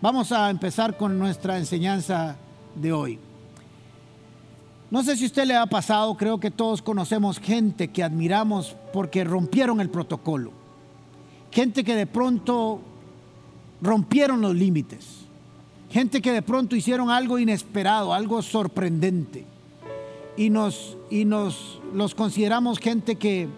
Vamos a empezar con nuestra enseñanza de hoy. No sé si a usted le ha pasado, creo que todos conocemos gente que admiramos porque rompieron el protocolo. Gente que de pronto rompieron los límites. Gente que de pronto hicieron algo inesperado, algo sorprendente. Y nos, y nos los consideramos gente que,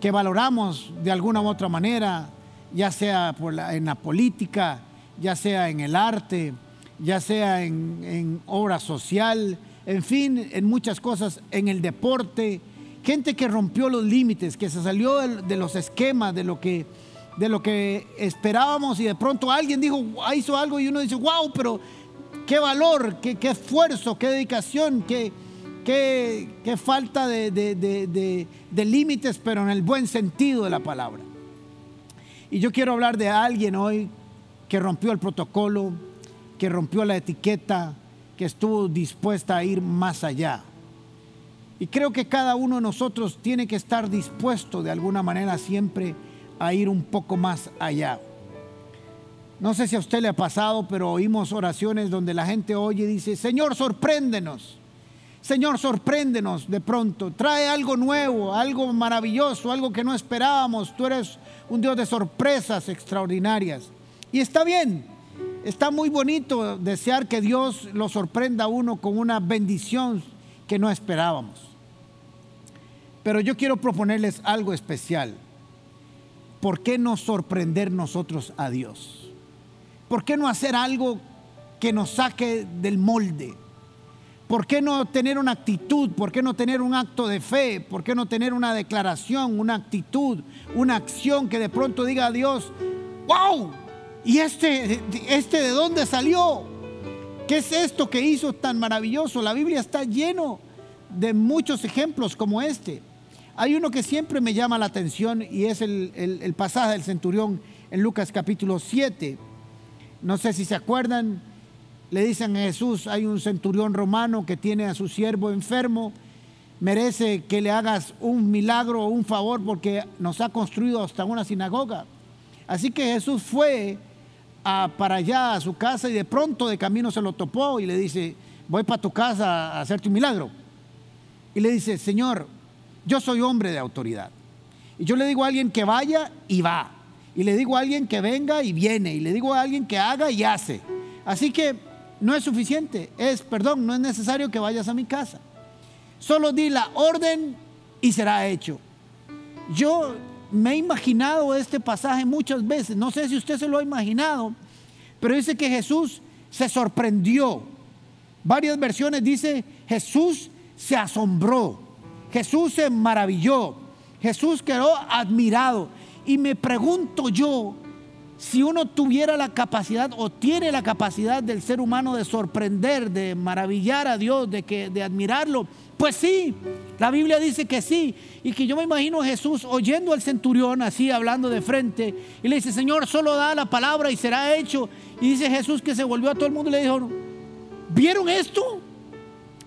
que valoramos de alguna u otra manera, ya sea en la política, ya sea en el arte, ya sea en, en obra social, en fin, en muchas cosas, en el deporte. Gente que rompió los límites, que se salió de, los esquemas, de lo que de lo que esperábamos y de pronto alguien dijo, hizo algo y uno dice, wow, pero qué valor, qué, esfuerzo, qué dedicación, qué, qué, falta de, de límites, pero en el buen sentido de la palabra. Y yo quiero hablar de alguien hoy que rompió el protocolo, que rompió la etiqueta, que estuvo dispuesta a ir más allá. Y creo que cada uno de nosotros tiene que estar dispuesto de alguna manera siempre a ir un poco más allá. No sé si a usted le ha pasado, pero oímos oraciones donde la gente oye y dice, Señor, sorpréndenos. Señor, sorpréndenos de pronto. Trae algo nuevo, algo maravilloso, algo que no esperábamos. Tú eres un Dios de sorpresas extraordinarias. Y está bien, está muy bonito desear que Dios lo sorprenda a uno con una bendición que no esperábamos. Pero yo quiero proponerles algo especial. ¿Por qué no sorprender nosotros a Dios? ¿Por qué no hacer algo que nos saque del molde? ¿Por qué no tener una actitud? ¿Por qué no tener un acto de fe? ¿Por qué no tener una declaración, una actitud, una acción que de pronto diga a Dios, wow, ¿Y este, este de dónde salió? ¿Qué es esto que hizo tan maravilloso? La Biblia está lleno de muchos ejemplos como este. Hay uno que siempre me llama la atención y es el, el pasaje del centurión en Lucas capítulo 7. No sé si se acuerdan, le dicen a Jesús, hay un centurión romano que tiene a su siervo enfermo, merece que le hagas un milagro o un favor porque nos ha construido hasta una sinagoga. Así que Jesús fue para allá a su casa y de pronto de camino se lo topó y le dice, voy para tu casa a hacerte un milagro. Y le dice, Señor, yo soy hombre de autoridad. Y yo le digo a alguien que vaya y va. Y le digo a alguien que venga y viene. Y le digo a alguien que haga y hace. Así que no es suficiente. Es, perdón, no es necesario que vayas a mi casa. Solo di la orden y será hecho. Yo me he imaginado este pasaje muchas veces. No sé si usted se lo ha imaginado, pero dice que Jesús se sorprendió. Varias versiones dice Jesús se asombró, Jesús se maravilló, Jesús quedó admirado. Y me pregunto yo, si uno tuviera la capacidad o tiene la capacidad del ser humano de sorprender, de maravillar a Dios, de, que, de admirarlo, pues sí, la Biblia dice que sí. Y que yo me imagino a Jesús oyendo al centurión así, hablando de frente, y le dice, Señor, solo da la palabra y será hecho. Y dice Jesús que se volvió a todo el mundo y le dijo, ¿vieron esto?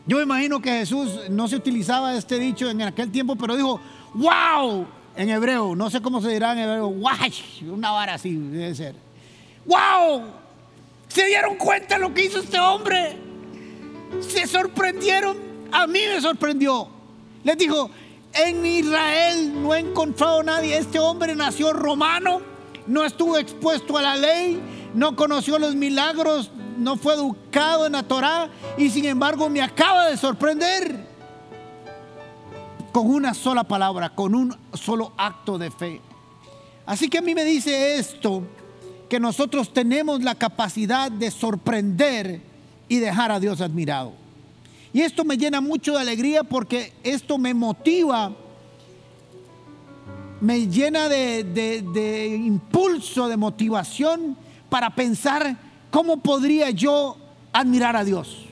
Yo me imagino que Jesús no se utilizaba este dicho en aquel tiempo, pero dijo, wow, en hebreo, no sé cómo se dirá en hebreo, wash, una vara así debe ser. ¡Wow! ¿Se dieron cuenta lo que hizo este hombre? Se sorprendieron. A mí me sorprendió. Les dijo, en Israel no he encontrado a nadie. Este hombre nació romano, no estuvo expuesto a la ley, no conoció los milagros, no fue educado en la Torah y sin embargo me acaba de sorprender con una sola palabra, con un solo acto de fe. Así que a mí me dice esto, que nosotros tenemos la capacidad de sorprender y dejar a Dios admirado. Y esto me llena mucho de alegría porque esto me motiva, me llena de, impulso, de motivación para pensar cómo podría yo admirar a Dios.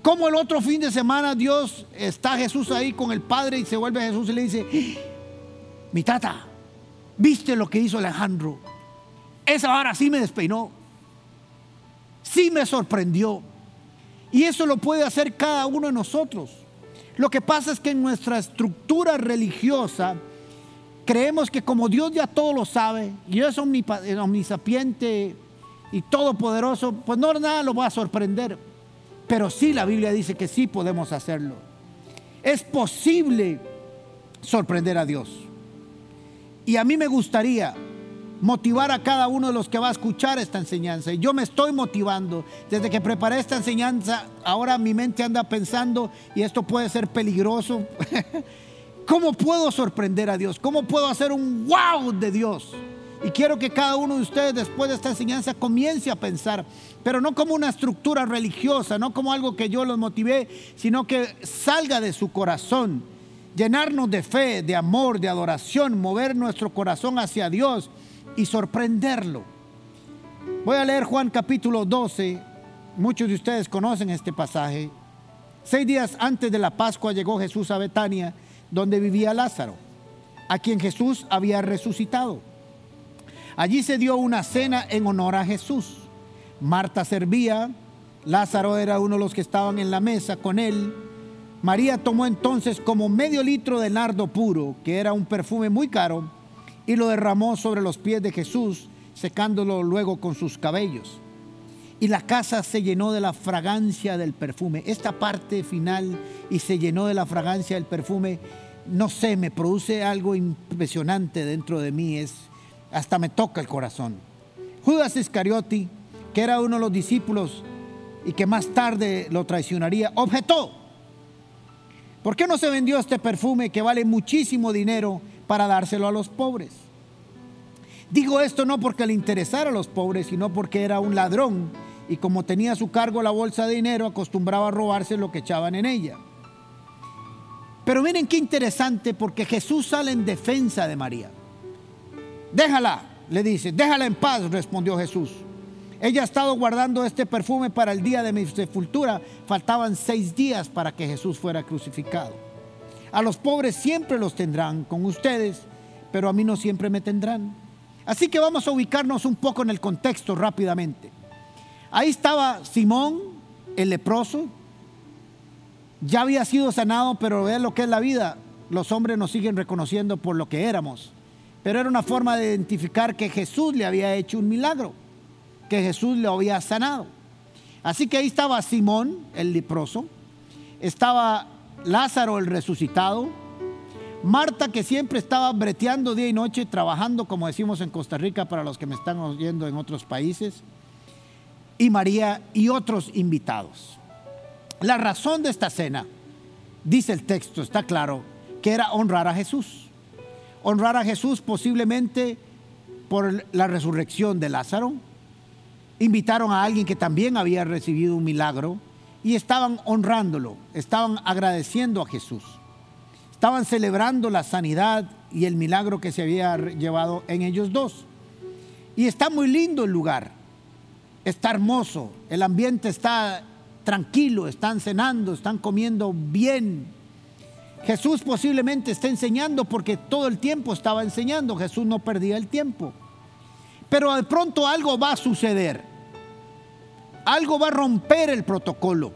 Como el otro fin de semana Dios está Jesús ahí con el Padre y se vuelve Jesús y le dice, mi tata, ¿viste lo que hizo Alejandro? Esa hora sí me despeinó, sí me sorprendió. Y eso lo puede hacer cada uno de nosotros. Lo que pasa es que en nuestra estructura religiosa creemos que como Dios ya todo lo sabe, y es omnisapiente y todopoderoso, pues no nada lo va a sorprender. Pero sí la Biblia dice que sí podemos hacerlo. Es posible sorprender a Dios. Y a mí me gustaría motivar a cada uno de los que va a escuchar esta enseñanza. Y yo me estoy motivando. Desde que preparé esta enseñanza, ahora mi mente anda pensando, y esto puede ser peligroso, ¿cómo puedo sorprender a Dios? ¿Cómo puedo hacer un wow de Dios? Y quiero que cada uno de ustedes después de esta enseñanza comience a pensar, pero no como una estructura religiosa, no como algo que yo los motivé, sino que salga de su corazón, llenarnos de fe, de amor, de adoración, mover nuestro corazón hacia Dios y sorprenderlo. Voy a leer Juan capítulo 12, muchos de ustedes conocen este pasaje. Seis días antes de la Pascua llegó Jesús a Betania, donde vivía Lázaro, a quien Jesús había resucitado. Allí se dio una cena en honor a Jesús. Marta servía, Lázaro era uno de los que estaban en la mesa con él. María tomó entonces como medio litro de nardo puro, que era un perfume muy caro, y lo derramó sobre los pies de Jesús, secándolo luego con sus cabellos. Y la casa se llenó de la fragancia del perfume. Esta parte final, y se llenó de la fragancia del perfume, no sé, me produce algo impresionante dentro de mí. Es, hasta me toca el corazón. Judas Iscariote, que era uno de los discípulos y que más tarde lo traicionaría, objetó. ¿Por qué no se vendió este perfume que vale muchísimo dinero para dárselo a los pobres? Digo esto no porque le interesara a los pobres, sino porque era un ladrón y como tenía a su cargo la bolsa de dinero, acostumbraba a robarse lo que echaban en ella. Pero miren qué interesante porque Jesús sale en defensa de María. Déjala, le dice, déjala en paz, respondió Jesús. Ella ha estado guardando este perfume para el día de mi sepultura. Faltaban seis días para que Jesús fuera crucificado. A los pobres siempre los tendrán con ustedes, pero a mí no siempre me tendrán. Así que vamos a ubicarnos un poco en el contexto rápidamente. Ahí estaba Simón, el leproso. Ya había sido sanado, pero vean lo que es la vida. Los hombres nos siguen reconociendo por lo que éramos pero era una forma de identificar que Jesús le había hecho un milagro, que Jesús le había sanado. Así que ahí estaba Simón, el leproso, estaba Lázaro, el resucitado, Marta, que siempre estaba breteando día y noche, trabajando, como decimos en Costa Rica, para los que me están oyendo en otros países, y María y otros invitados. La razón de esta cena, dice el texto, está claro, que era honrar a Jesús honrar a Jesús posiblemente por la resurrección de Lázaro. Invitaron a alguien que también había recibido un milagro y estaban honrándolo, estaban agradeciendo a Jesús. Estaban celebrando la sanidad y el milagro que se había llevado en ellos dos. Y está muy lindo el lugar, está hermoso, el ambiente está tranquilo, están cenando, están comiendo bien, Jesús posiblemente está enseñando porque todo el tiempo estaba enseñando. Jesús no perdía el tiempo. Pero de pronto algo va a suceder. Algo va a romper el protocolo.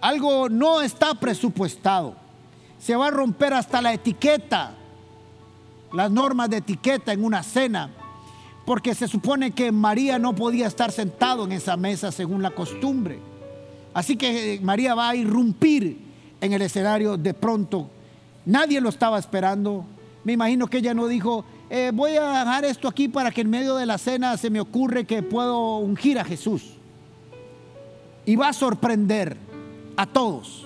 Algo no está presupuestado. Se va a romper hasta la etiqueta, las normas de etiqueta en una cena. Porque se supone que María no podía estar sentado en esa mesa según la costumbre. Así que María va a irrumpir en el escenario de pronto. Nadie lo estaba esperando. Me imagino que ella no dijo, eh, voy a dejar esto aquí para que en medio de la cena se me ocurre que puedo ungir a Jesús. Y va a sorprender a todos.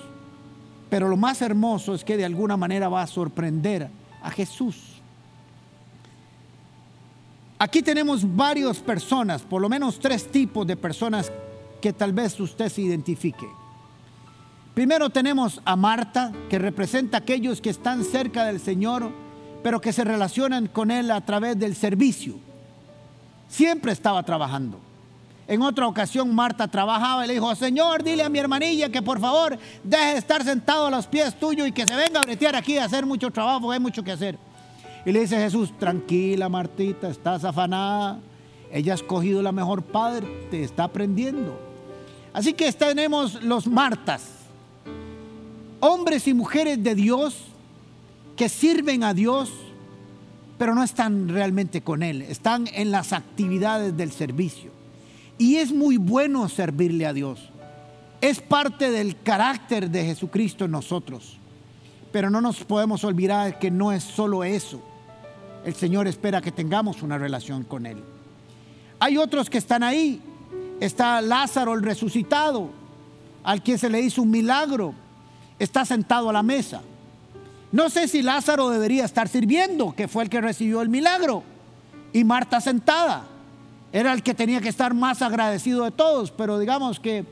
Pero lo más hermoso es que de alguna manera va a sorprender a Jesús. Aquí tenemos varias personas, por lo menos tres tipos de personas que tal vez usted se identifique. Primero tenemos a Marta, que representa a aquellos que están cerca del Señor, pero que se relacionan con Él a través del servicio. Siempre estaba trabajando. En otra ocasión Marta trabajaba y le dijo, Señor, dile a mi hermanilla que por favor deje de estar sentado a los pies tuyos y que se venga a bretear aquí a hacer mucho trabajo, hay mucho que hacer. Y le dice Jesús, tranquila Martita, estás afanada, ella ha escogido la mejor padre, te está aprendiendo. Así que tenemos los Martas hombres y mujeres de Dios que sirven a Dios, pero no están realmente con Él, están en las actividades del servicio. Y es muy bueno servirle a Dios. Es parte del carácter de Jesucristo en nosotros. Pero no nos podemos olvidar que no es solo eso. El Señor espera que tengamos una relación con Él. Hay otros que están ahí. Está Lázaro el resucitado, al que se le hizo un milagro. Está sentado a la mesa. No sé si Lázaro debería estar sirviendo, que fue el que recibió el milagro. Y Marta sentada. Era el que tenía que estar más agradecido de todos, pero digamos que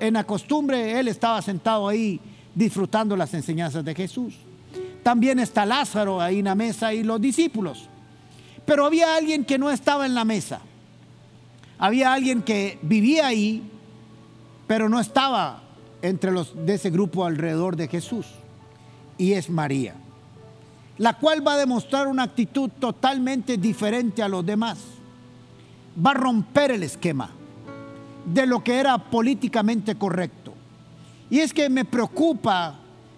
en la costumbre él estaba sentado ahí disfrutando las enseñanzas de Jesús. También está Lázaro ahí en la mesa y los discípulos. Pero había alguien que no estaba en la mesa. Había alguien que vivía ahí, pero no estaba entre los de ese grupo alrededor de Jesús. Y es María, la cual va a demostrar una actitud totalmente diferente a los demás. Va a romper el esquema de lo que era políticamente correcto. Y es que me preocupa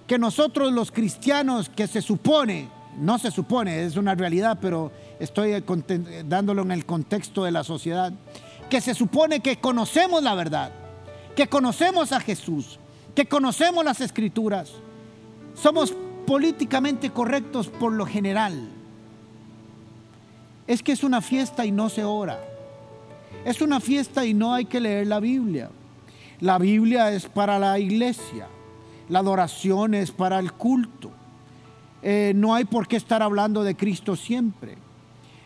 que nosotros los cristianos que se supone, no se supone, es una realidad, pero estoy dándolo en el contexto de la sociedad, que se supone que conocemos la verdad, que conocemos a Jesús, que conocemos las escrituras, somos políticamente correctos por lo general. Es que es una fiesta y no se ora. Es una fiesta y no hay que leer la Biblia. La Biblia es para la iglesia. La adoración es para el culto. Eh, no hay por qué estar hablando de Cristo siempre.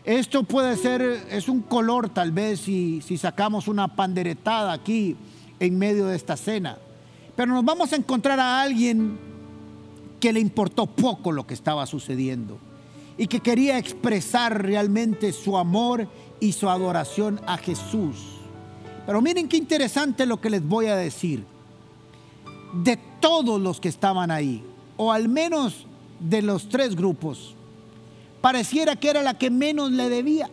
Esto puede ser, es un color tal vez si, si sacamos una panderetada aquí en medio de esta cena. Pero nos vamos a encontrar a alguien que le importó poco lo que estaba sucediendo y que quería expresar realmente su amor y su adoración a Jesús. Pero miren qué interesante lo que les voy a decir. De todos los que estaban ahí, o al menos de los tres grupos, pareciera que era la que menos le debía.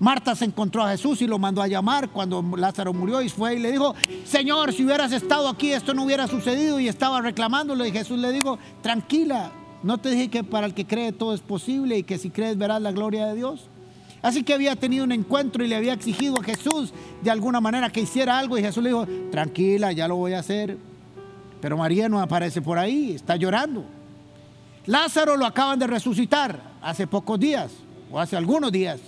Marta se encontró a Jesús y lo mandó a llamar cuando Lázaro murió y fue y le dijo, Señor, si hubieras estado aquí esto no hubiera sucedido y estaba reclamándolo y Jesús le dijo, tranquila, no te dije que para el que cree todo es posible y que si crees verás la gloria de Dios. Así que había tenido un encuentro y le había exigido a Jesús de alguna manera que hiciera algo y Jesús le dijo, tranquila, ya lo voy a hacer. Pero María no aparece por ahí, está llorando. Lázaro lo acaban de resucitar hace pocos días o hace algunos días.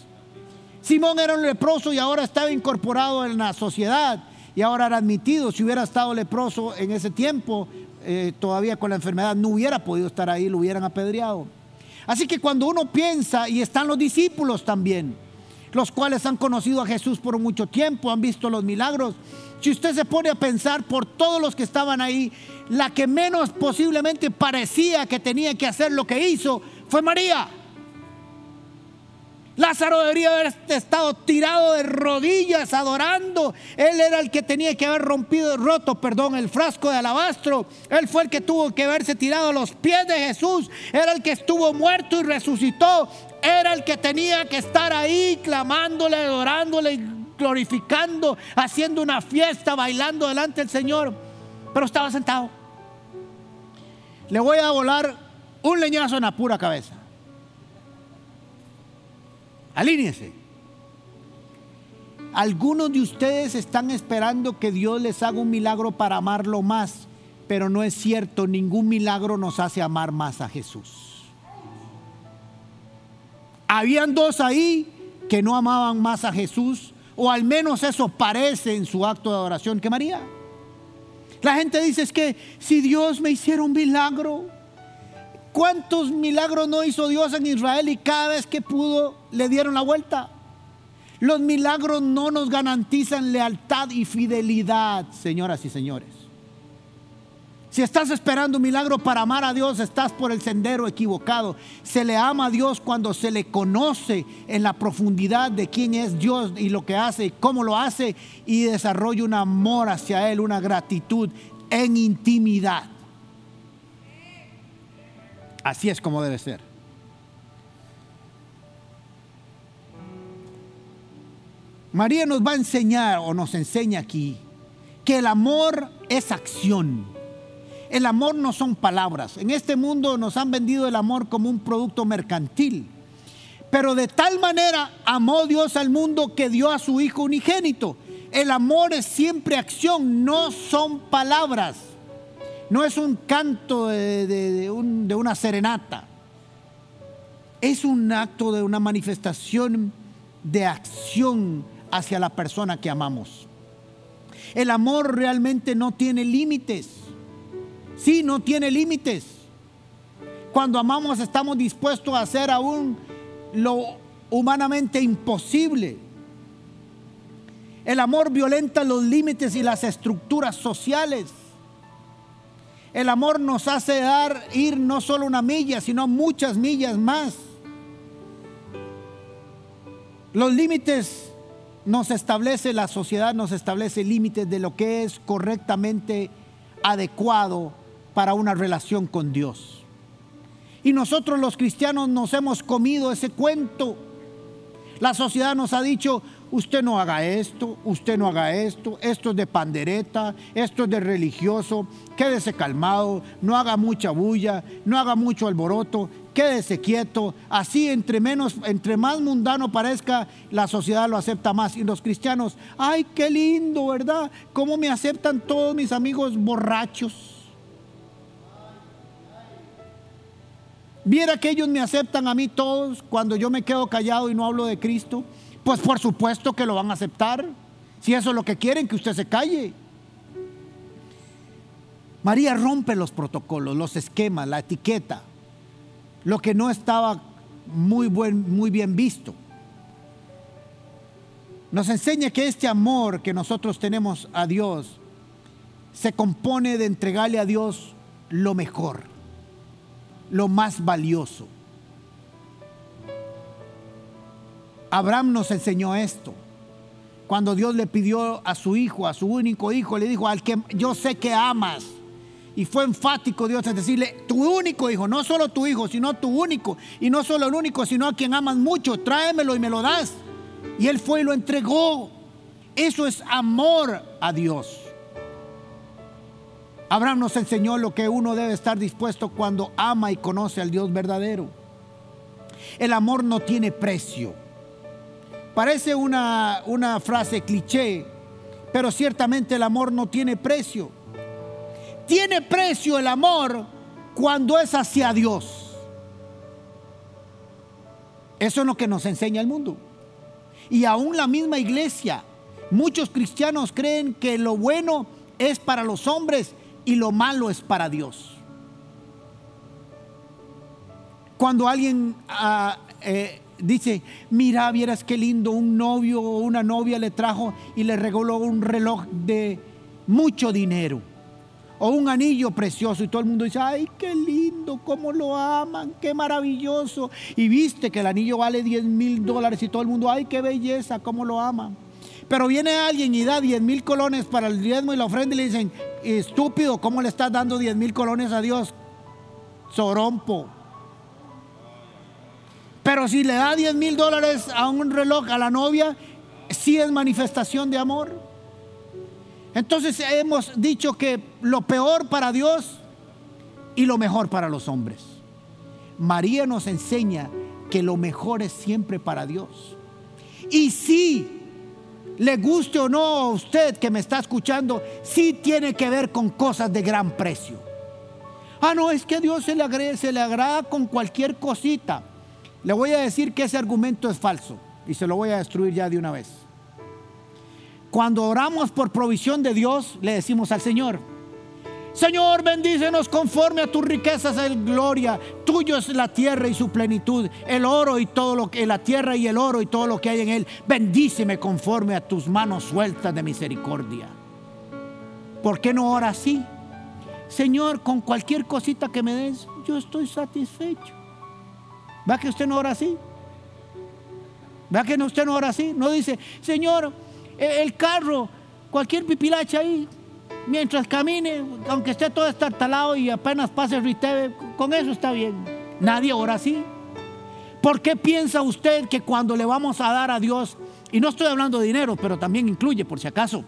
Simón era un leproso y ahora estaba incorporado en la sociedad y ahora era admitido. Si hubiera estado leproso en ese tiempo, eh, todavía con la enfermedad, no hubiera podido estar ahí, lo hubieran apedreado. Así que cuando uno piensa, y están los discípulos también, los cuales han conocido a Jesús por mucho tiempo, han visto los milagros, si usted se pone a pensar por todos los que estaban ahí, la que menos posiblemente parecía que tenía que hacer lo que hizo fue María. Lázaro debería haber estado tirado de rodillas adorando. Él era el que tenía que haber rompido, roto, perdón, el frasco de alabastro. Él fue el que tuvo que haberse tirado a los pies de Jesús. Era el que estuvo muerto y resucitó. Era el que tenía que estar ahí clamándole, adorándole, glorificando, haciendo una fiesta, bailando delante del Señor. Pero estaba sentado. Le voy a volar un leñazo en la pura cabeza. Alíñese. Algunos de ustedes están esperando que Dios les haga un milagro para amarlo más, pero no es cierto, ningún milagro nos hace amar más a Jesús. Habían dos ahí que no amaban más a Jesús, o al menos eso parece en su acto de adoración que María. La gente dice es que si Dios me hiciera un milagro, ¿Cuántos milagros no hizo Dios en Israel y cada vez que pudo le dieron la vuelta? Los milagros no nos garantizan lealtad y fidelidad, señoras y señores. Si estás esperando un milagro para amar a Dios, estás por el sendero equivocado. Se le ama a Dios cuando se le conoce en la profundidad de quién es Dios y lo que hace, cómo lo hace y desarrolla un amor hacia Él, una gratitud en intimidad. Así es como debe ser. María nos va a enseñar o nos enseña aquí que el amor es acción. El amor no son palabras. En este mundo nos han vendido el amor como un producto mercantil. Pero de tal manera amó Dios al mundo que dio a su Hijo unigénito. El amor es siempre acción, no son palabras. No es un canto de, de una serenata. Es un acto de una manifestación de acción hacia la persona que amamos. El amor realmente no tiene límites. Sí, no tiene límites. Cuando amamos estamos dispuestos a hacer aún lo humanamente imposible. El amor violenta los límites y las estructuras sociales. El amor nos hace dar ir no solo una milla, sino muchas millas más. Los límites nos establece, la sociedad nos establece límites de lo que es correctamente adecuado para una relación con Dios. Y nosotros los cristianos nos hemos comido ese cuento. La sociedad nos ha dicho, usted no haga esto, usted no haga esto, esto es de pandereta, esto es de religioso, quédese calmado, no haga mucha bulla, no haga mucho alboroto, quédese quieto. Así entre menos, entre más mundano parezca, la sociedad lo acepta más. Y los cristianos, ay, qué lindo, ¿verdad? ¿Cómo me aceptan todos mis amigos borrachos? Viera que ellos me aceptan a mí todos cuando yo me quedo callado y no hablo de Cristo. Pues por supuesto que lo van a aceptar. Si eso es lo que quieren, que usted se calle. María rompe los protocolos, los esquemas, la etiqueta lo que no estaba muy, buen, muy bien visto. Nos enseña que este amor que nosotros tenemos a Dios se compone de entregarle a Dios lo mejor, lo más valioso. Abraham nos enseñó esto. Cuando Dios le pidió a su hijo, a su único hijo, le dijo, al que yo sé que amas, y fue enfático Dios en decirle, tu único hijo, no solo tu hijo, sino tu único. Y no solo el único, sino a quien amas mucho, tráemelo y me lo das. Y él fue y lo entregó. Eso es amor a Dios. Abraham nos enseñó lo que uno debe estar dispuesto cuando ama y conoce al Dios verdadero. El amor no tiene precio. Parece una, una frase cliché, pero ciertamente el amor no tiene precio tiene precio el amor cuando es hacia Dios. Eso es lo que nos enseña el mundo. Y aún la misma iglesia, muchos cristianos creen que lo bueno es para los hombres y lo malo es para Dios. Cuando alguien ah, eh, dice, mira, vieras qué lindo, un novio o una novia le trajo y le regaló un reloj de mucho dinero o un anillo precioso y todo el mundo dice, ay, qué lindo, cómo lo aman, qué maravilloso. Y viste que el anillo vale 10 mil dólares y todo el mundo, ay, qué belleza, cómo lo aman. Pero viene alguien y da 10 mil colones para el diezmo y la ofrenda y le dicen, estúpido, ¿cómo le estás dando 10 mil colones a Dios? Sorompo. Pero si le da 10 mil dólares a un reloj a la novia, sí es manifestación de amor. Entonces hemos dicho que lo peor para Dios y lo mejor para los hombres. María nos enseña que lo mejor es siempre para Dios. Y si le guste o no a usted que me está escuchando, sí tiene que ver con cosas de gran precio. Ah, no, es que a Dios se le agrada con cualquier cosita. Le voy a decir que ese argumento es falso y se lo voy a destruir ya de una vez. Cuando oramos por provisión de Dios, le decimos al Señor, Señor, bendícenos conforme a tus riquezas en gloria. Tuyo es la tierra y su plenitud, el oro y todo lo que la tierra y el oro y todo lo que hay en él. Bendíceme conforme a tus manos sueltas de misericordia. ¿Por qué no ora así? Señor, con cualquier cosita que me des, yo estoy satisfecho. ¿Va que usted no ora así? ¿Va que usted no ora así? No dice, Señor, el carro, cualquier pipilacha ahí, mientras camine, aunque esté todo estartalado y apenas pase riteve, con eso está bien. Nadie ora así. ¿Por qué piensa usted que cuando le vamos a dar a Dios, y no estoy hablando de dinero, pero también incluye por si acaso,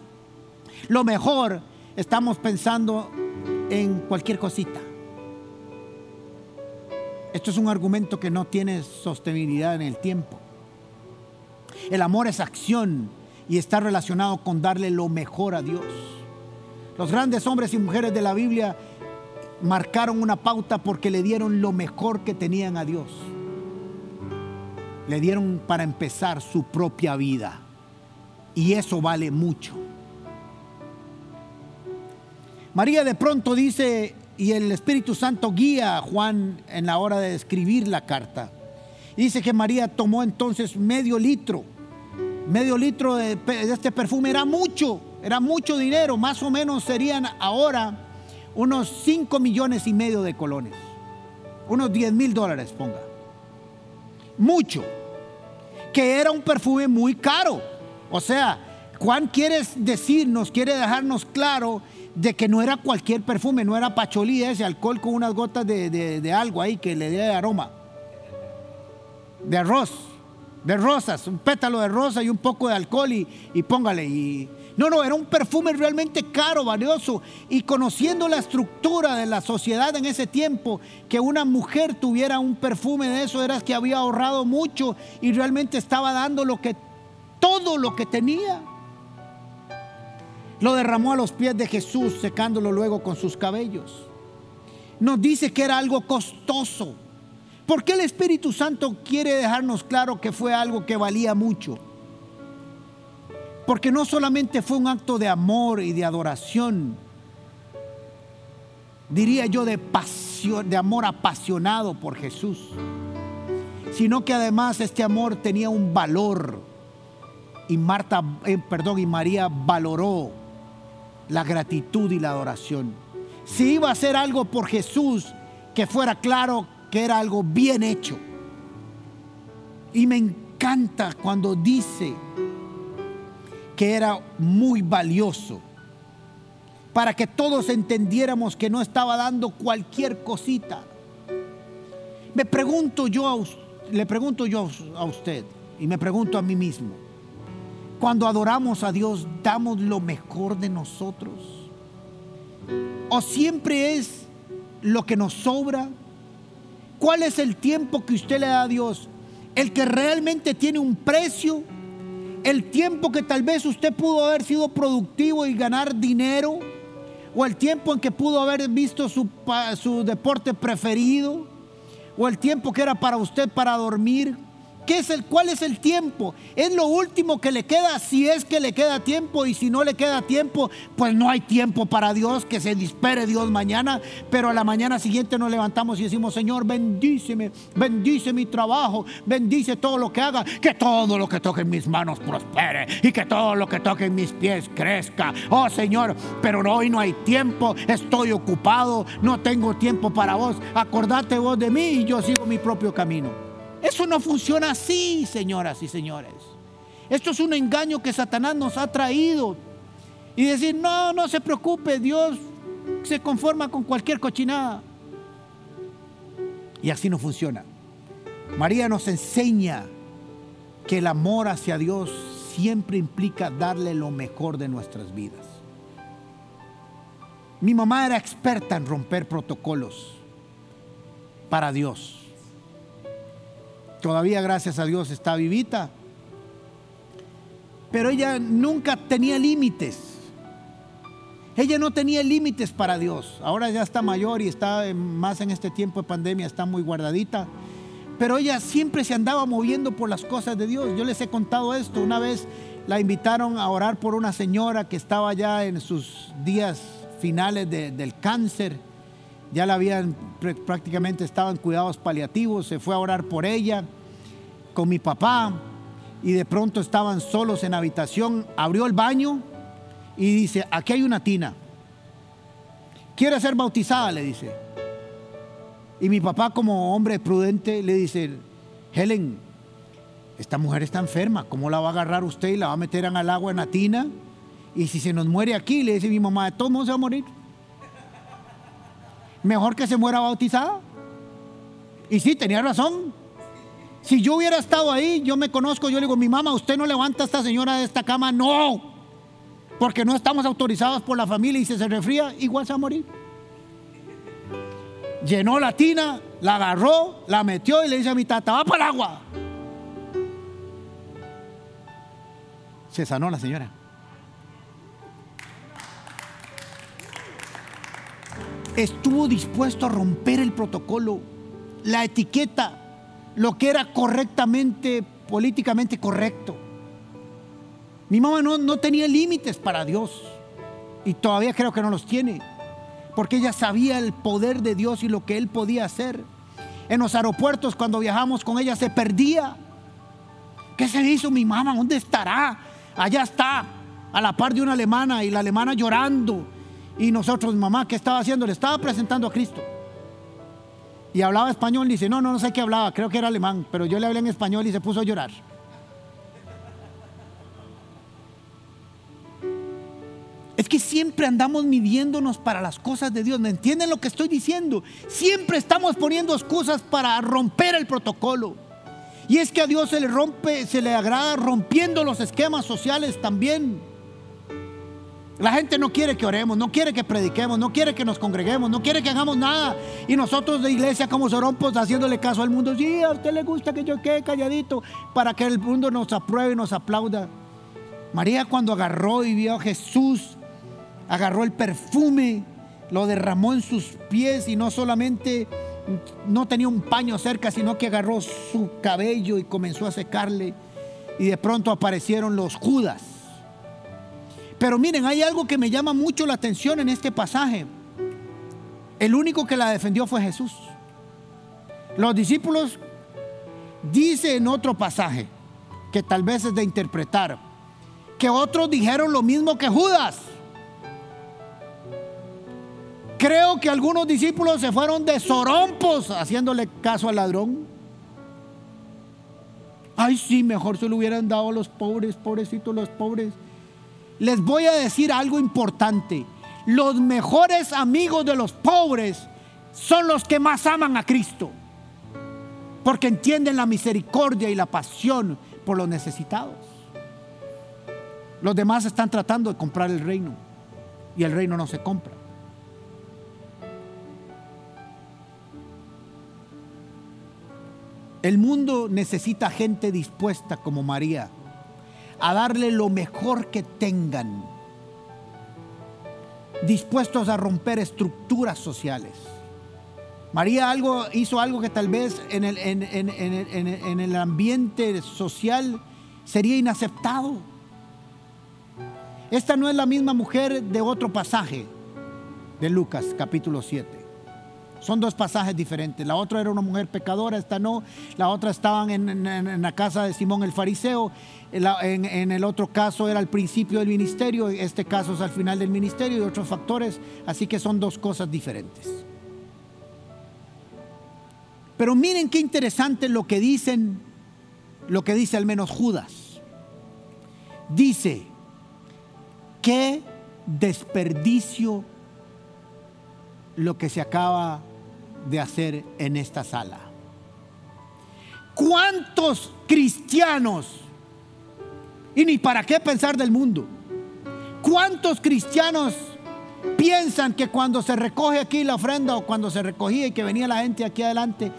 lo mejor estamos pensando en cualquier cosita? Esto es un argumento que no tiene sostenibilidad en el tiempo. El amor es acción y está relacionado con darle lo mejor a Dios. Los grandes hombres y mujeres de la Biblia marcaron una pauta porque le dieron lo mejor que tenían a Dios. Le dieron para empezar su propia vida. Y eso vale mucho. María de pronto dice, y el Espíritu Santo guía a Juan en la hora de escribir la carta. dice que María tomó entonces medio litro. Medio litro de, de este perfume era mucho, era mucho dinero, más o menos serían ahora unos 5 millones y medio de colones. Unos 10 mil dólares, ponga. Mucho. Que era un perfume muy caro. O sea, Juan quiere decirnos, quiere dejarnos claro de que no era cualquier perfume, no era pacholí ese alcohol con unas gotas de, algo ahí que le dé aroma. De arroz, de rosas, un pétalo de rosa y un poco de alcohol y, y póngale. Y, no, no, era un perfume realmente caro, valioso. Y conociendo la estructura de la sociedad en ese tiempo, que una mujer tuviera un perfume de eso era que había ahorrado mucho y realmente estaba dando lo que, todo lo que tenía. Lo derramó a los pies de Jesús, secándolo luego con sus cabellos. Nos dice que era algo costoso. ¿Por qué el Espíritu Santo quiere dejarnos claro que fue algo que valía mucho? Porque no solamente fue un acto de amor y de adoración, diría yo de pasión, de amor apasionado por Jesús, sino que además este amor tenía un valor y Marta, eh, perdón, y María valoró la gratitud y la adoración. Si iba a hacer algo por Jesús, que fuera claro que era algo bien hecho. Y me encanta cuando dice que era muy valioso, para que todos entendiéramos que no estaba dando cualquier cosita. Me pregunto yo, le pregunto yo a usted y me pregunto a mí mismo, cuando adoramos a Dios, damos lo mejor de nosotros. O siempre es lo que nos sobra. ¿Cuál es el tiempo que usted le da a Dios? El que realmente tiene un precio. El tiempo que tal vez usted pudo haber sido productivo y ganar dinero. O el tiempo en que pudo haber visto su, su deporte preferido. O el tiempo que era para usted para dormir es el, ¿Cuál es el tiempo? Es lo último que le queda si es que le queda tiempo y si no le queda tiempo, pues no hay tiempo para Dios, que se dispere Dios mañana, pero a la mañana siguiente nos levantamos y decimos, Señor, bendíceme, bendice mi trabajo, bendice todo lo que haga, que todo lo que toque en mis manos prospere y que todo lo que toque en mis pies crezca. Oh Señor, pero hoy no hay tiempo, estoy ocupado, no tengo tiempo para vos. Acordate vos de mí y yo sigo mi propio camino. Eso no funciona así, señoras y señores. Esto es un engaño que Satanás nos ha traído. Y decir, no, no se preocupe, Dios se conforma con cualquier cochinada. Y así no funciona. María nos enseña que el amor hacia Dios siempre implica darle lo mejor de nuestras vidas. Mi mamá era experta en romper protocolos para Dios. Todavía, gracias a Dios, está vivita. Pero ella nunca tenía límites. Ella no tenía límites para Dios. Ahora ya está mayor y está más en este tiempo de pandemia, está muy guardadita. Pero ella siempre se andaba moviendo por las cosas de Dios. Yo les he contado esto. Una vez la invitaron a orar por una señora que estaba ya en sus días finales del cáncer ya la habían prácticamente estaban cuidados paliativos, se fue a orar por ella con mi papá y de pronto estaban solos en habitación, abrió el baño y dice, aquí hay una tina. ¿Quiere ser bautizada? Le dice. Y mi papá como hombre prudente le dice, Helen, esta mujer está enferma, ¿cómo la va a agarrar usted y la va a meter en el agua en la tina? Y si se nos muere aquí, le dice mi mamá, de todos modos se va a morir mejor que se muera bautizada. Y sí, tenía razón. Si yo hubiera estado ahí, yo me conozco, yo le digo, mi mamá, usted no levanta a esta señora de esta cama, no, porque no estamos autorizados por la familia y si se refría, igual se va a morir. Llenó la tina La agarró, la metió y le dice a mi tata, va para el agua. Se sanó la señora. Estuvo dispuesto a romper el protocolo, la etiqueta, lo que era correctamente, políticamente correcto. Mi mamá no, no tenía límites para Dios y todavía creo que no los tiene, porque ella sabía el poder de Dios y lo que Él podía hacer. En los aeropuertos cuando viajamos con ella se perdía. ¿Qué se hizo mi mamá? ¿Dónde estará? Allá está, a la par de una alemana y la alemana llorando. Y nosotros, mamá, ¿qué estaba haciendo? Le estaba presentando a Cristo. Y hablaba español y dice, no, no, no sé qué hablaba, creo que era alemán, pero yo le hablé en español y se puso a llorar. Es que siempre andamos midiéndonos para las cosas de Dios. ¿Me entienden lo que estoy diciendo? Siempre estamos poniendo excusas para romper el protocolo. Y es que a Dios se le rompe, se le agrada rompiendo los esquemas sociales también. La gente no quiere que oremos, no quiere que prediquemos, no quiere que nos congreguemos, no quiere que hagamos nada. Y nosotros de iglesia como sorompos haciéndole caso al mundo. Sí, a usted le gusta que yo quede calladito para que el mundo nos apruebe y nos aplauda. María cuando agarró y vio a Jesús, agarró el perfume, lo derramó en sus pies y no solamente no tenía un paño cerca, sino que agarró su cabello y comenzó a secarle. Y de pronto aparecieron los Judas. Pero miren, hay algo que me llama mucho la atención en este pasaje. El único que la defendió fue Jesús. Los discípulos, dice en otro pasaje, que tal vez es de interpretar, que otros dijeron lo mismo que Judas. Creo que algunos discípulos se fueron de sorompos haciéndole caso al ladrón. Ay, sí, mejor se lo hubieran dado a los pobres, pobrecitos los pobres. Les voy a decir algo importante. Los mejores amigos de los pobres son los que más aman a Cristo. Porque entienden la misericordia y la pasión por los necesitados. Los demás están tratando de comprar el reino. Y el reino no se compra. El mundo necesita gente dispuesta como María a darle lo mejor que tengan, dispuestos a romper estructuras sociales. María algo, hizo algo que tal vez en el, en el ambiente social sería inaceptado. Esta no es la misma mujer de otro pasaje de Lucas capítulo 7. Son dos pasajes diferentes. La otra era una mujer pecadora, esta no. La otra estaban en, la casa de Simón el fariseo. En, el otro caso era al principio del ministerio, este caso es al final del ministerio y otros factores. Así que son dos cosas diferentes. Pero miren qué interesante lo que dicen, lo que dice al menos Judas. Dice, qué desperdicio lo que se acaba de hacer en esta sala. ¿Cuántos cristianos, y ni para qué pensar del mundo, cuántos cristianos piensan que cuando se recoge aquí la ofrenda o cuando se recogía y que venía la gente aquí adelante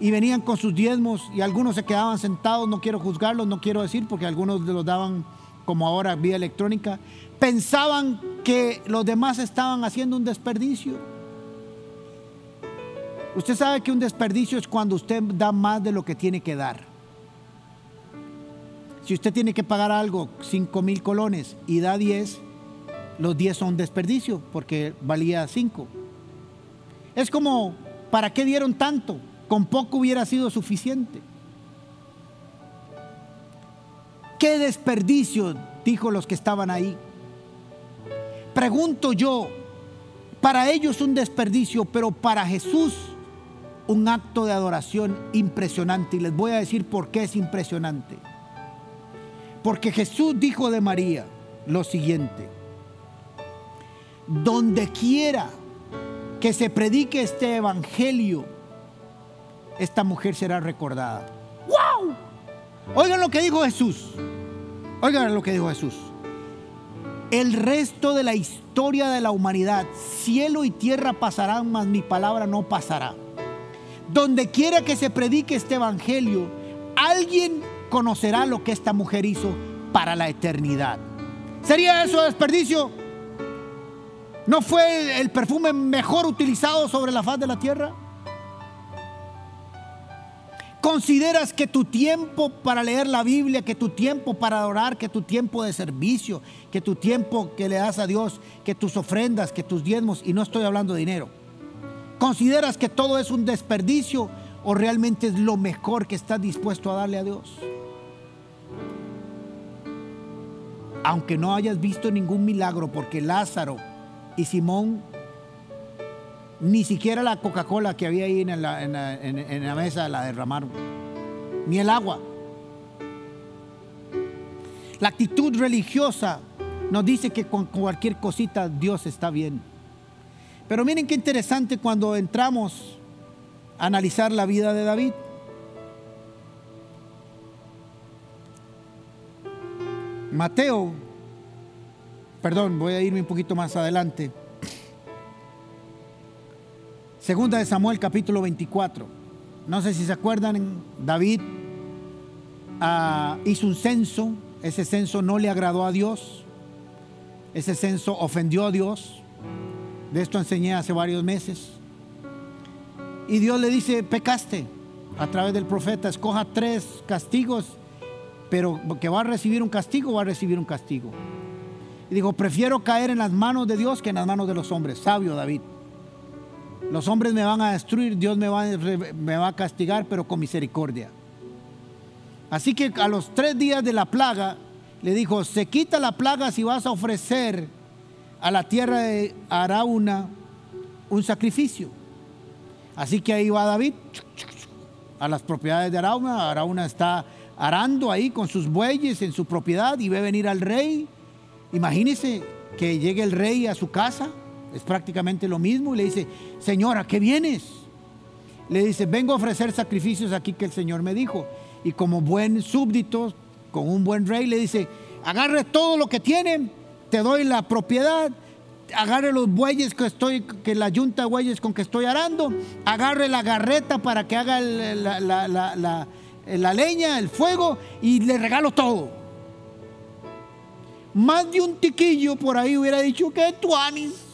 y venían con sus diezmos y algunos se quedaban sentados, no quiero juzgarlos, no quiero decir porque algunos los daban como ahora vía electrónica, pensaban que los demás estaban haciendo un desperdicio. Usted sabe que un desperdicio es cuando usted da más de lo que tiene que dar. Si usted tiene que pagar algo, 5 mil colones, y da 10, los 10 son desperdicio porque valía 5. Es como, ¿para qué dieron tanto? Con poco hubiera sido suficiente. ¿Qué desperdicio? Dijo los que estaban ahí. Pregunto yo, para ellos un desperdicio, pero para Jesús un acto de adoración impresionante. Y les voy a decir por qué es impresionante. Porque Jesús dijo de María lo siguiente. Donde quiera que se predique este evangelio, esta mujer será recordada. ¡Wow! Oigan lo que dijo Jesús. Oigan lo que dijo Jesús. El resto de la historia de la humanidad, cielo y tierra pasarán, mas mi palabra no pasará. donde quiera que se predique este evangelio, alguien conocerá lo que esta mujer hizo para la eternidad. ¿Sería eso desperdicio? ¿No fue el perfume mejor utilizado sobre la faz de la tierra? ¿Consideras que tu tiempo para leer la Biblia, que tu tiempo para adorar, que tu tiempo de servicio, que tu tiempo que le das a Dios, que tus ofrendas, que tus diezmos, y no estoy hablando de dinero, ¿consideras que todo es un desperdicio o realmente es lo mejor que estás dispuesto a darle a Dios? Aunque no hayas visto ningún milagro, porque Lázaro y Simón ni siquiera la Coca-Cola que había ahí en la, mesa la derramaron. Ni el agua. La actitud religiosa nos dice que con cualquier cosita Dios está bien. Pero miren qué interesante cuando entramos analizar la vida de David. Mateo, perdón, voy a irme un poquito más adelante. Segunda de Samuel capítulo 24. No sé si se acuerdan, David ah, hizo un censo, ese censo no le agradó a Dios, ese censo ofendió a Dios, de esto enseñé hace varios meses. Y Dios le dice, pecaste a través del profeta, escoja tres castigos, pero que va a recibir un castigo, va a recibir un castigo. Y dijo, prefiero caer en las manos de Dios que en las manos de los hombres. Sabio David. Los hombres me van a destruir, Dios me va, me va a castigar, pero con misericordia. Así que a los tres días de la plaga, le dijo, se quita la plaga si vas a ofrecer a la tierra de Arauna un sacrificio. Así que ahí va David a las propiedades de Arauna. Arauna está arando ahí con sus bueyes en su propiedad y ve venir al rey. Imagínese que llegue el rey a su casa es prácticamente lo mismo. Y le dice, Señora, ¿qué vienes? Le dice, vengo a ofrecer sacrificios aquí que el Señor me dijo. Y como buen súbdito, con un buen rey, le dice, agarre todo lo que tiene, te doy la propiedad, agarre los bueyes que estoy, que la yunta de bueyes con que estoy arando, agarre la garreta para que haga la, la, leña, el fuego, y le regalo todo. Más de un tiquillo por ahí hubiera dicho que tú, Anis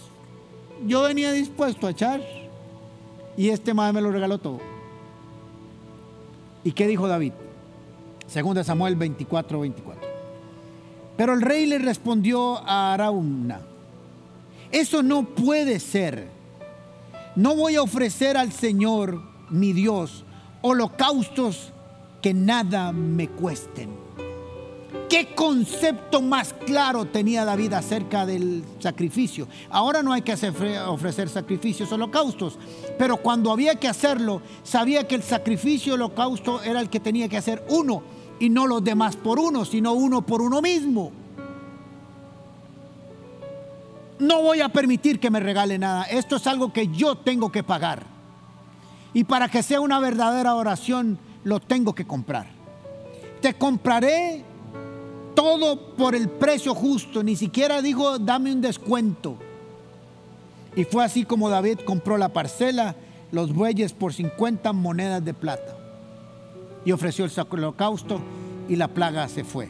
yo venía dispuesto a echar y este madre me lo regaló todo. ¿Y qué dijo David? Segunda Samuel 24, 24. Pero el rey le respondió a Arauna, eso no puede ser. No voy a ofrecer al Señor, mi Dios, holocaustos que nada me cuesten. ¿Qué concepto más claro tenía David acerca del sacrificio? Ahora no hay que ofrecer sacrificios holocaustos, pero cuando había que hacerlo, sabía que el sacrificio holocausto era el que tenía que hacer uno y no los demás por uno, sino uno por uno mismo. No voy a permitir que me regale nada. Esto es algo que yo tengo que pagar. Y para que sea una verdadera oración, lo tengo que comprar. Te compraré todo por el precio justo, ni siquiera dijo dame un descuento. Y fue así como David compró la parcela, los bueyes por 50 monedas de plata. Y ofreció el holocausto y la plaga se fue.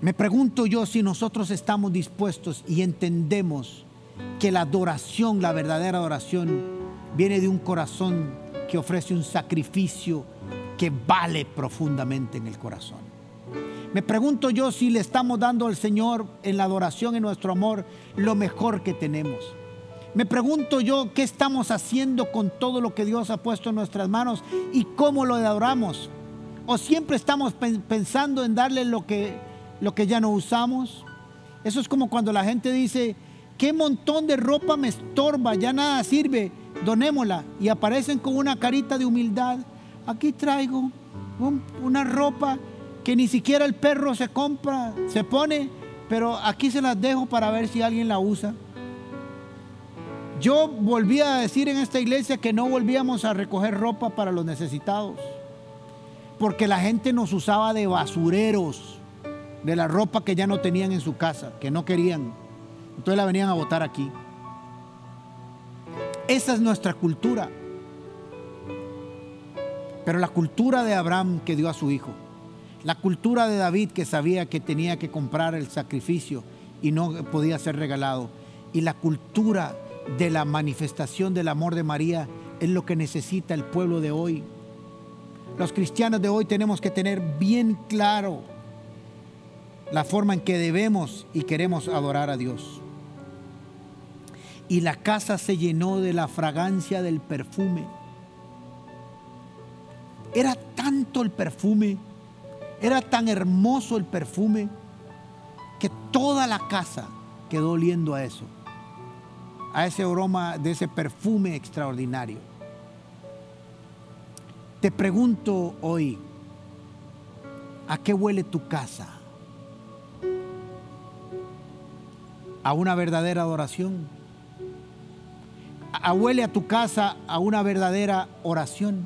Me pregunto yo si nosotros estamos dispuestos y entendemos que la adoración, la verdadera adoración, viene de un corazón que ofrece un sacrificio que vale profundamente en el corazón. Me pregunto yo si le estamos dando al Señor en la adoración, en nuestro amor, lo mejor que tenemos. Me pregunto yo qué estamos haciendo con todo lo que Dios ha puesto en nuestras manos y cómo lo adoramos. O siempre estamos pensando en darle lo que, lo que ya no usamos. Eso es como cuando la gente dice, qué montón de ropa me estorba, ya nada sirve, donémosla. Y aparecen con una carita de humildad aquí traigo una ropa que ni siquiera el perro se compra, se pone, pero aquí se las dejo para ver si alguien la usa. Yo volví a decir en esta iglesia que no volvíamos a recoger ropa para los necesitados, porque la gente nos usaba de basureros, de la ropa que ya no tenían en su casa, que no querían. Entonces la venían a botar aquí. Esa es nuestra cultura. Pero la cultura de Abraham que dio a su hijo, la cultura de David que sabía que tenía que comprar el sacrificio y no podía ser regalado, y la cultura de la manifestación del amor de María es lo que necesita el pueblo de hoy. Los cristianos de hoy tenemos que tener bien claro la forma en que debemos y queremos adorar a Dios. Y la casa se llenó de la fragancia del perfume. Era tanto el perfume, era tan hermoso el perfume, que toda la casa quedó oliendo a eso, a ese aroma de ese perfume extraordinario. Te pregunto hoy, ¿a qué huele tu casa? ¿A una verdadera adoración? ¿A huele a tu casa a una verdadera oración?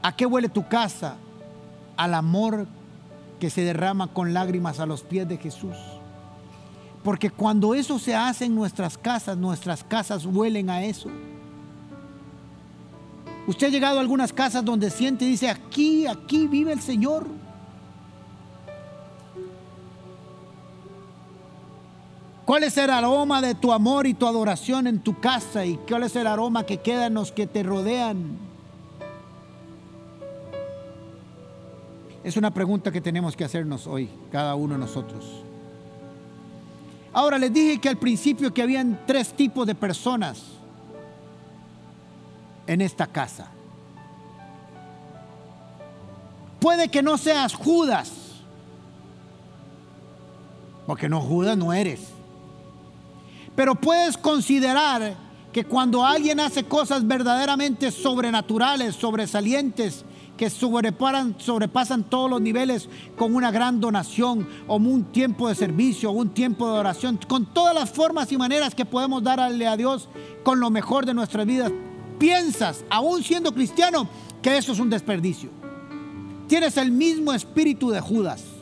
¿A qué huele tu casa? Al amor que se derrama con lágrimas a los pies de Jesús. Porque cuando eso se hace en nuestras casas, nuestras casas huelen a eso. Usted ha llegado a algunas casas donde siente y dice, aquí, aquí vive el Señor. ¿Cuál es el aroma de tu amor y tu adoración en tu casa? ¿Y cuál es el aroma que queda en los que te rodean? Es una pregunta que tenemos que hacernos hoy, cada uno de nosotros. Ahora les dije que al principio que habían tres tipos de personas en esta casa. Puede que no seas Judas, porque no Judas no eres. Pero puedes considerar que cuando alguien hace cosas verdaderamente sobrenaturales, sobresalientes, que sobrepasan, sobrepasan todos los niveles con una gran donación o un tiempo de servicio un tiempo de oración, con todas las formas y maneras que podemos darle a Dios con lo mejor de nuestras vidas, piensas, aún siendo cristiano, que eso es un desperdicio. Tienes el mismo espíritu de Judas.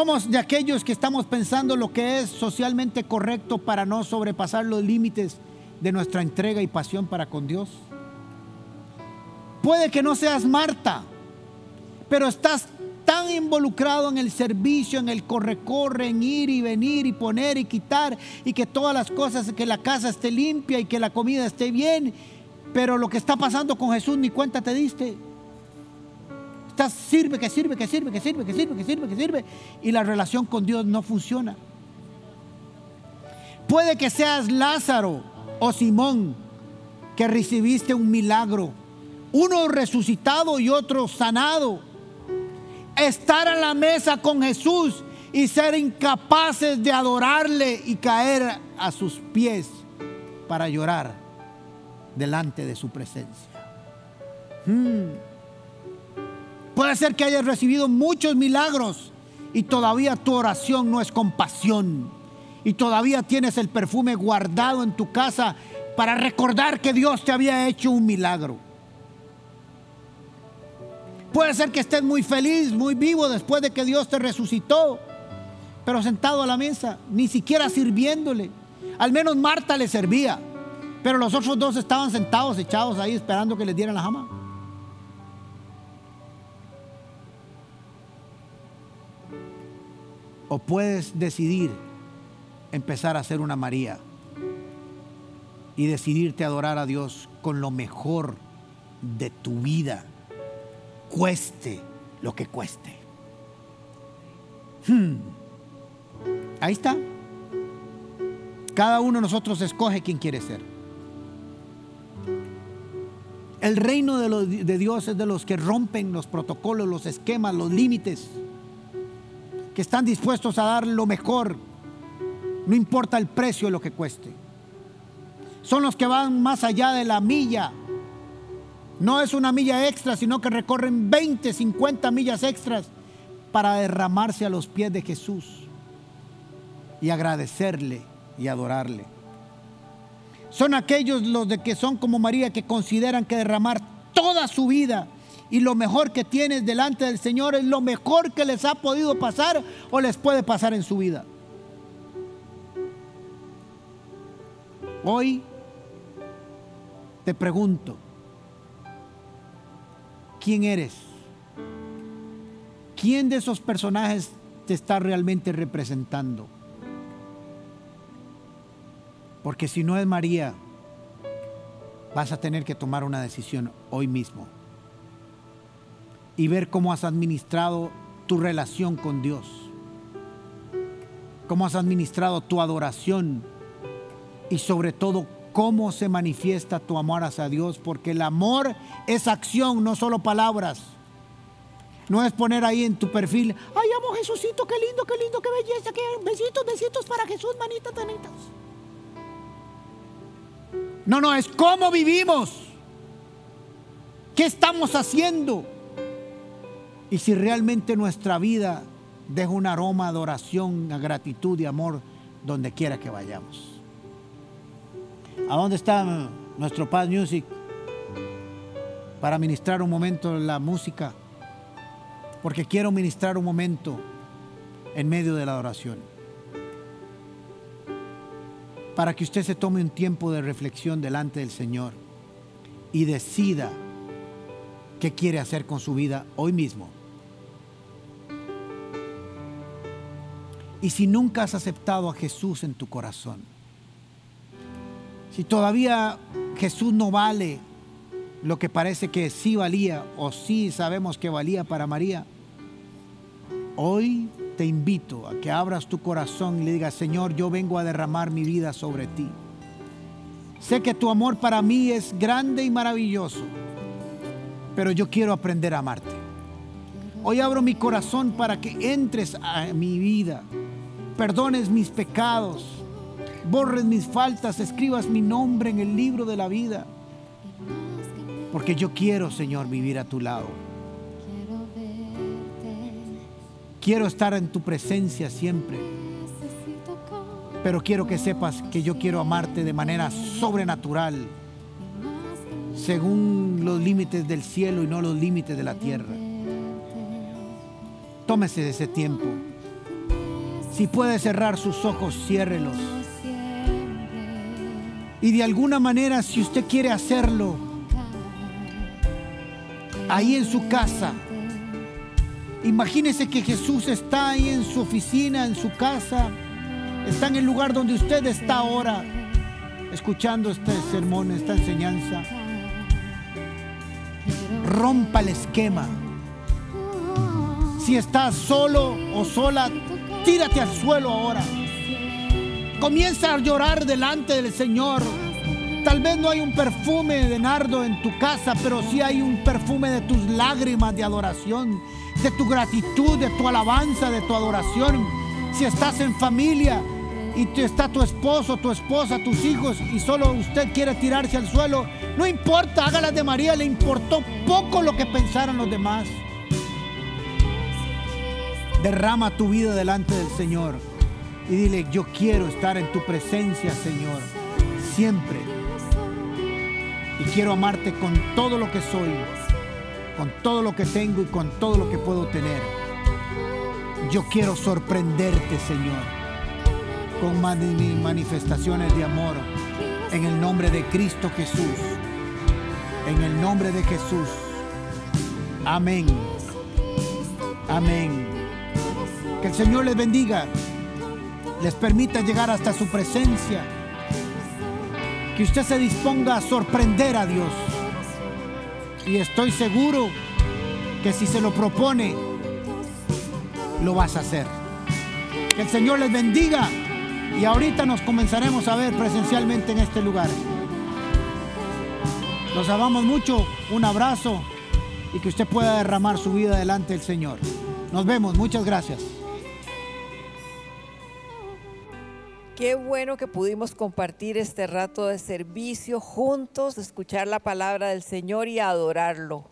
Somos de aquellos que estamos pensando lo que es socialmente correcto para no sobrepasar los límites de nuestra entrega y pasión para con Dios. Puede que no seas Marta, pero estás tan involucrado en el servicio, en el corre-corre, en ir y venir y poner y quitar y que todas las cosas, que la casa esté limpia y que la comida esté bien, pero lo que está pasando con Jesús ni cuenta te diste. Sirve, que sirve, que sirve, que sirve, que sirve, que sirve, que sirve y la relación con Dios no funciona. Puede que seas Lázaro o Simón que recibiste un milagro, uno resucitado y otro sanado estar a la mesa con Jesús y ser incapaces de adorarle y caer a sus pies para llorar delante de su presencia. Hmm. Puede ser que hayas recibido muchos milagros y todavía tu oración no es compasión y todavía tienes el perfume guardado en tu casa para recordar que Dios te había hecho un milagro. Puede ser que estés muy feliz, muy vivo después de que Dios te resucitó, pero sentado a la mesa, ni siquiera sirviéndole. Al menos Marta le servía, pero los otros dos estaban sentados, echados ahí, esperando que les dieran la jama. O puedes decidir empezar a ser una María y decidirte adorar a Dios con lo mejor de tu vida cueste lo que cueste. Hmm. Ahí está. Cada uno de nosotros escoge quién quiere ser. El reino de, de, Dios es de los que rompen los protocolos, los esquemas, los límites, que están dispuestos a dar lo mejor, no importa el precio de lo que cueste. Son los que van más allá de la milla no es una milla extra, sino que recorren 20, 50 millas extras para derramarse a los pies de Jesús y agradecerle y adorarle. Son aquellos los de que son como María que consideran que derramar toda su vida y lo mejor que tienes delante del Señor es lo mejor que les ha podido pasar o les puede pasar en su vida. Hoy te pregunto, ¿quién eres? ¿Quién de esos personajes te está realmente representando? Porque si no es María, vas a tener que tomar una decisión hoy mismo y ver cómo has administrado tu relación con Dios, cómo has administrado tu adoración y sobre todo cómo se manifiesta tu amor hacia Dios, porque el amor es acción, no solo palabras. No es poner ahí en tu perfil, ay, amo Jesucito, qué lindo, qué lindo, qué belleza, besitos, besitos para Jesús, manitas, manitas. No, no, es cómo vivimos. ¿Qué estamos haciendo? Y si realmente nuestra vida deja un aroma de adoración, a gratitud y amor donde quiera que vayamos. ¿A dónde está nuestro Paz Music? Para ministrar un momento la música. Porque quiero ministrar un momento en medio de la adoración. Para que usted se tome un tiempo de reflexión delante del Señor y decida qué quiere hacer con su vida hoy mismo. Y si nunca has aceptado a Jesús en tu corazón, si todavía Jesús no vale lo que parece que sí valía o sí sabemos que valía para María, hoy te invito a que abras tu corazón y le digas, Señor, yo vengo a derramar mi vida sobre ti. Sé que tu amor para mí es grande y maravilloso, pero yo quiero aprender a amarte. Hoy abro mi corazón para que entres a mi vida perdones mis pecados, borres mis faltas, escribas mi nombre en el libro de la vida. Porque yo quiero, Señor, vivir a tu lado. Quiero estar en tu presencia siempre. Pero quiero que sepas que yo quiero amarte de manera sobrenatural, según los límites del cielo y no los límites de la tierra. Tómese de ese tiempo. Si puede cerrar sus ojos, ciérrelos. Y de alguna manera, si usted quiere hacerlo, ahí en su casa, imagínese que Jesús está ahí en su oficina, en su casa, está en el lugar donde usted está ahora, escuchando este sermón, esta enseñanza. Rompa el esquema. Si está solo o sola, Tírate al suelo ahora. Comienza a llorar delante del Señor. Tal vez no hay un perfume de nardo en tu casa, pero sí hay un perfume de tus lágrimas de adoración, de tu gratitud, de tu alabanza, de tu adoración. Si estás en familia y está tu esposo, tu esposa, tus hijos y solo usted quiere tirarse al suelo, no importa, hágalas de María, le importó poco lo que pensaran los demás. Derrama tu vida delante del Señor y dile, yo quiero estar en tu presencia, Señor, siempre. Y quiero amarte con todo lo que soy, con todo lo que tengo y con todo lo que puedo tener. Yo quiero sorprenderte, Señor, con manifestaciones de amor en el nombre de Cristo Jesús. En el nombre de Jesús. Amén. Amén. Que el Señor les bendiga, les permita llegar hasta su presencia. Que usted se disponga a sorprender a Dios. Y estoy seguro que si se lo propone, lo vas a hacer. Que el Señor les bendiga y ahorita nos comenzaremos a ver presencialmente en este lugar. Los amamos mucho, un abrazo y que usted pueda derramar su vida delante del Señor. Nos vemos, muchas gracias. Qué bueno que pudimos compartir este rato de servicio juntos, escuchar la palabra del Señor y adorarlo.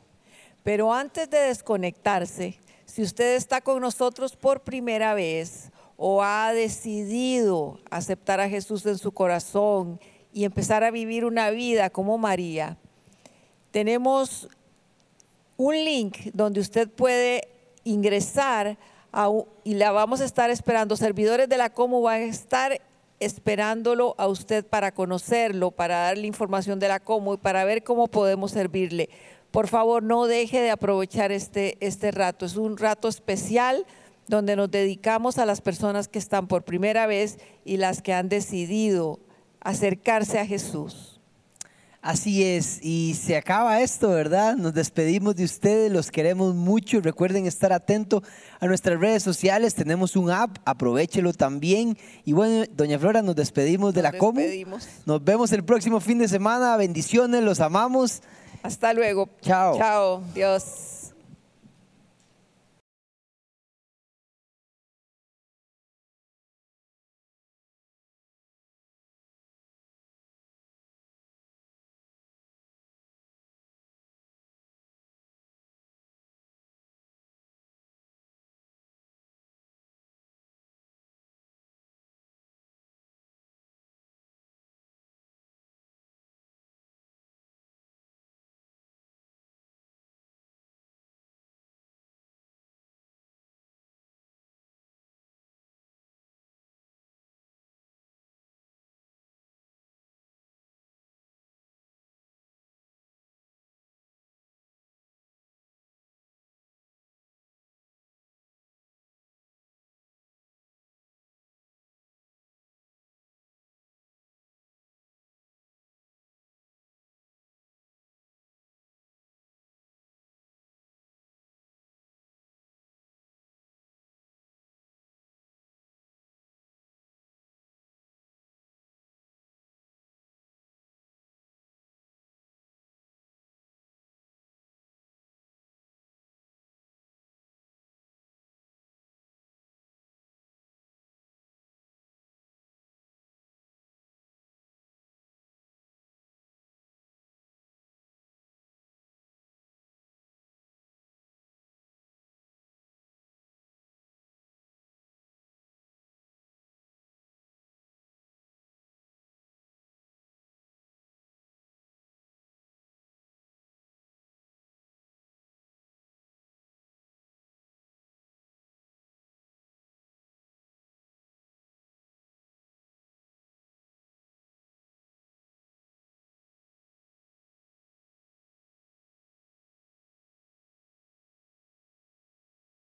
Pero antes de desconectarse, si usted está con nosotros por primera vez o ha decidido aceptar a Jesús en su corazón y empezar a vivir una vida como María, tenemos un link donde usted puede ingresar y la vamos a estar esperando. Servidores de la Como van a estar esperándolo a usted para conocerlo, para darle información de la cómo y para ver cómo podemos servirle. Por favor, no deje de aprovechar este, este rato. Es un rato especial donde nos dedicamos a las personas que están por primera vez y las que han decidido acercarse a Jesús. Así es, y se acaba esto, ¿verdad? Nos despedimos de ustedes, los queremos mucho. Recuerden estar atentos a nuestras redes sociales, tenemos un app, aprovechelo también. Y bueno, doña Flora, nos despedimos de la Comu. Nos vemos el próximo fin de semana, bendiciones, los amamos. Hasta luego. Chao. Chao. Dios.